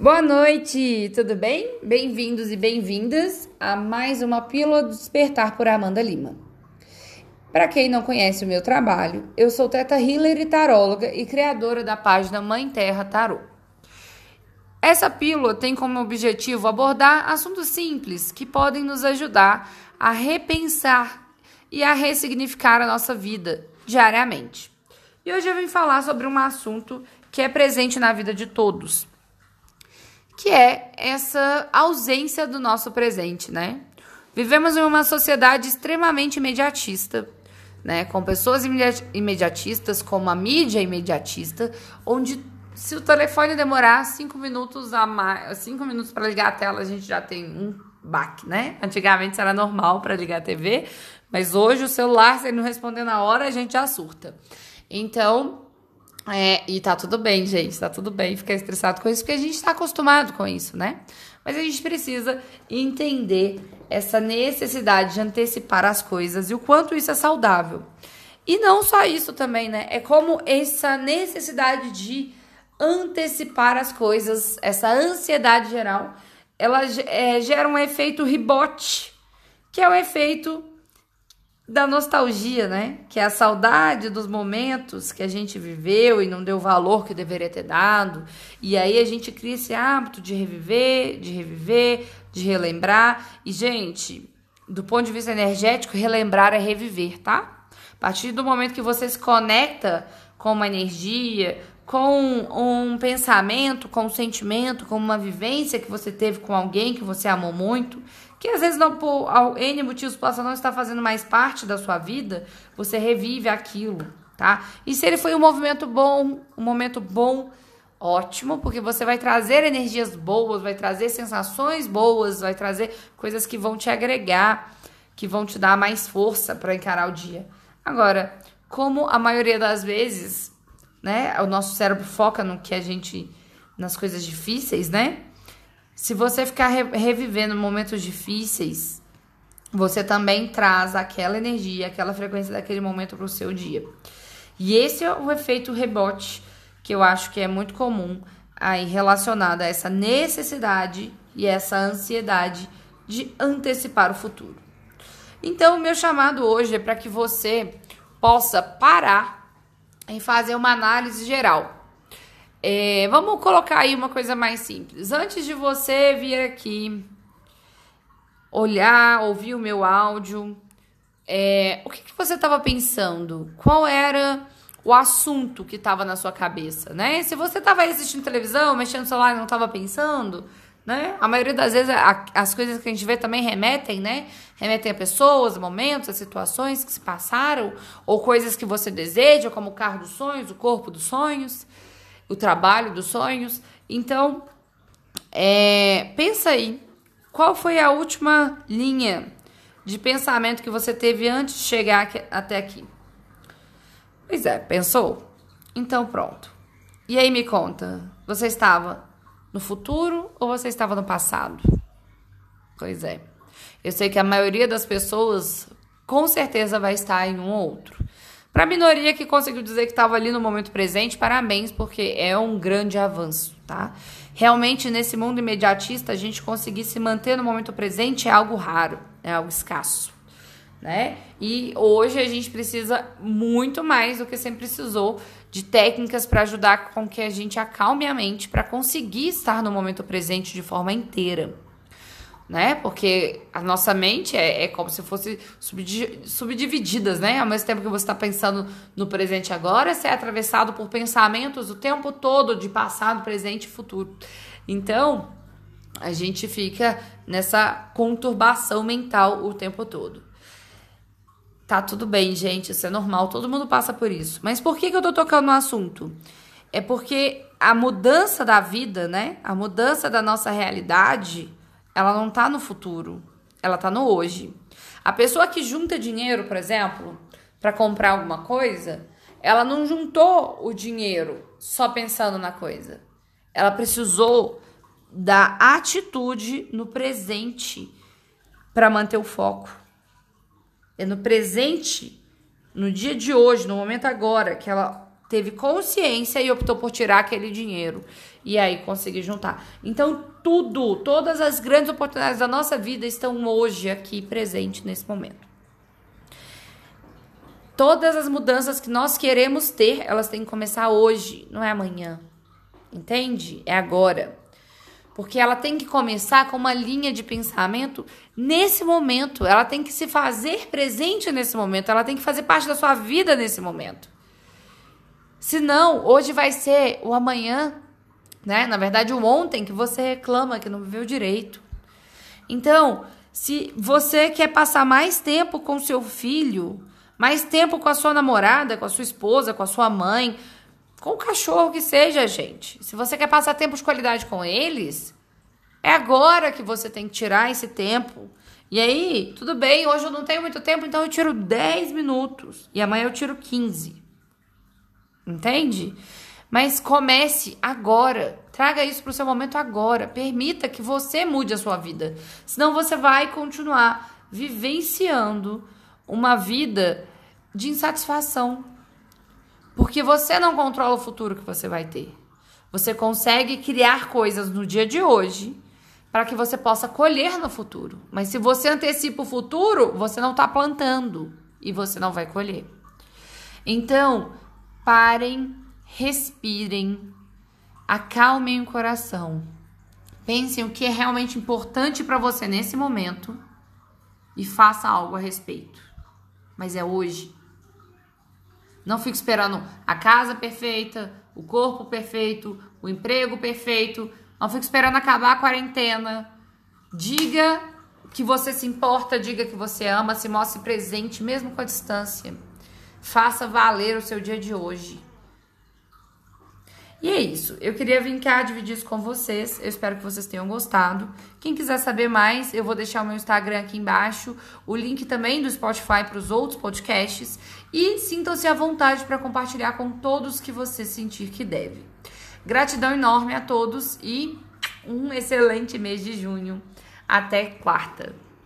Boa noite, tudo bem? Bem-vindos e bem-vindas a mais uma Pílula do Despertar por Amanda Lima. Para quem não conhece o meu trabalho, eu sou Teta Healer e taróloga e criadora da página Mãe Terra Tarô. Essa pílula tem como objetivo abordar assuntos simples que podem nos ajudar a repensar e a ressignificar a nossa vida diariamente. E hoje eu vim falar sobre um assunto que é presente na vida de todos, que é essa ausência do nosso presente, né? Vivemos em uma sociedade extremamente imediatista, né? Com pessoas imediatistas, como a mídia imediatista, onde se o telefone demorar cinco minutos a mais, cinco minutos para ligar a tela, a gente já tem um baque, né? Antigamente era normal para ligar a TV, mas hoje o celular, se ele não responder na hora, a gente já surta. Então, é, e tá tudo bem, gente, tá tudo bem ficar estressado com isso, porque a gente tá acostumado com isso, né? Mas a gente precisa entender essa necessidade de antecipar as coisas e o quanto isso é saudável. E não só isso também, né? É como essa necessidade de antecipar as coisas, essa ansiedade geral, ela é, gera um efeito rebote, que é o efeito da nostalgia, né? Que é a saudade dos momentos que a gente viveu e não deu o valor que deveria ter dado. E aí a gente cria esse hábito de reviver, de reviver, de relembrar. E, gente, do ponto de vista energético, relembrar é reviver, tá? A partir do momento que você se conecta com uma energia, com um pensamento, com um sentimento, com uma vivência que você teve com alguém que você amou muito, que às vezes não por N motivos possa não estar fazendo mais parte da sua vida, você revive aquilo, tá? E se ele foi um movimento bom, um momento bom, ótimo, porque você vai trazer energias boas, vai trazer sensações boas, vai trazer coisas que vão te agregar, que vão te dar mais força para encarar o dia. Agora, como a maioria das vezes, né, o nosso cérebro foca no que a gente nas coisas difíceis, né? Se você ficar re revivendo momentos difíceis, você também traz aquela energia, aquela frequência daquele momento para o seu dia. E esse é o efeito rebote que eu acho que é muito comum aí relacionado a essa necessidade e essa ansiedade de antecipar o futuro. Então, o meu chamado hoje é para que você possa parar e fazer uma análise geral é, vamos colocar aí uma coisa mais simples. Antes de você vir aqui olhar, ouvir o meu áudio, é, o que, que você estava pensando? Qual era o assunto que estava na sua cabeça, né? Se você estava assistindo televisão, mexendo no celular e não estava pensando, né? A maioria das vezes a, as coisas que a gente vê também remetem, né? Remetem a pessoas, momentos, a situações que se passaram, ou coisas que você deseja, como o carro dos sonhos, o corpo dos sonhos o trabalho dos sonhos. Então, é, pensa aí, qual foi a última linha de pensamento que você teve antes de chegar aqui, até aqui? Pois é, pensou? Então pronto. E aí me conta, você estava no futuro ou você estava no passado? Pois é. Eu sei que a maioria das pessoas com certeza vai estar em um ou outro. Para a minoria que conseguiu dizer que estava ali no momento presente, parabéns, porque é um grande avanço, tá? Realmente, nesse mundo imediatista, a gente conseguir se manter no momento presente é algo raro, é algo escasso, né? E hoje a gente precisa muito mais do que sempre precisou de técnicas para ajudar com que a gente acalme a mente para conseguir estar no momento presente de forma inteira né? Porque a nossa mente é, é como se fosse subdivididas, né? Ao mesmo tempo que você está pensando no presente agora, você é atravessado por pensamentos o tempo todo de passado, presente e futuro. Então, a gente fica nessa conturbação mental o tempo todo. Tá tudo bem, gente, isso é normal, todo mundo passa por isso. Mas por que, que eu tô tocando no assunto? É porque a mudança da vida, né? A mudança da nossa realidade ela não tá no futuro, ela tá no hoje. A pessoa que junta dinheiro, por exemplo, para comprar alguma coisa, ela não juntou o dinheiro só pensando na coisa. Ela precisou da atitude no presente para manter o foco. É no presente, no dia de hoje, no momento agora, que ela teve consciência e optou por tirar aquele dinheiro e aí conseguir juntar. Então, tudo, todas as grandes oportunidades da nossa vida estão hoje aqui presente nesse momento. Todas as mudanças que nós queremos ter, elas têm que começar hoje, não é amanhã. Entende? É agora. Porque ela tem que começar com uma linha de pensamento nesse momento. Ela tem que se fazer presente nesse momento. Ela tem que fazer parte da sua vida nesse momento. Senão, hoje vai ser o amanhã, né? Na verdade, o ontem que você reclama que não viveu direito. Então, se você quer passar mais tempo com seu filho, mais tempo com a sua namorada, com a sua esposa, com a sua mãe, com o cachorro que seja, gente. Se você quer passar tempo de qualidade com eles, é agora que você tem que tirar esse tempo. E aí, tudo bem, hoje eu não tenho muito tempo, então eu tiro 10 minutos. E amanhã eu tiro 15. Entende? Mas comece agora. Traga isso para o seu momento agora. Permita que você mude a sua vida. Senão você vai continuar vivenciando uma vida de insatisfação. Porque você não controla o futuro que você vai ter. Você consegue criar coisas no dia de hoje para que você possa colher no futuro. Mas se você antecipa o futuro, você não está plantando e você não vai colher. Então, Parem, respirem, acalmem o coração. Pensem o que é realmente importante para você nesse momento e faça algo a respeito. Mas é hoje. Não fique esperando a casa perfeita, o corpo perfeito, o emprego perfeito. Não fique esperando acabar a quarentena. Diga que você se importa, diga que você ama, se mostre presente, mesmo com a distância. Faça valer o seu dia de hoje. E é isso. Eu queria vir cá dividir isso com vocês. Eu espero que vocês tenham gostado. Quem quiser saber mais, eu vou deixar o meu Instagram aqui embaixo, o link também do Spotify para os outros podcasts e sintam-se à vontade para compartilhar com todos que você sentir que deve. Gratidão enorme a todos e um excelente mês de junho. Até quarta.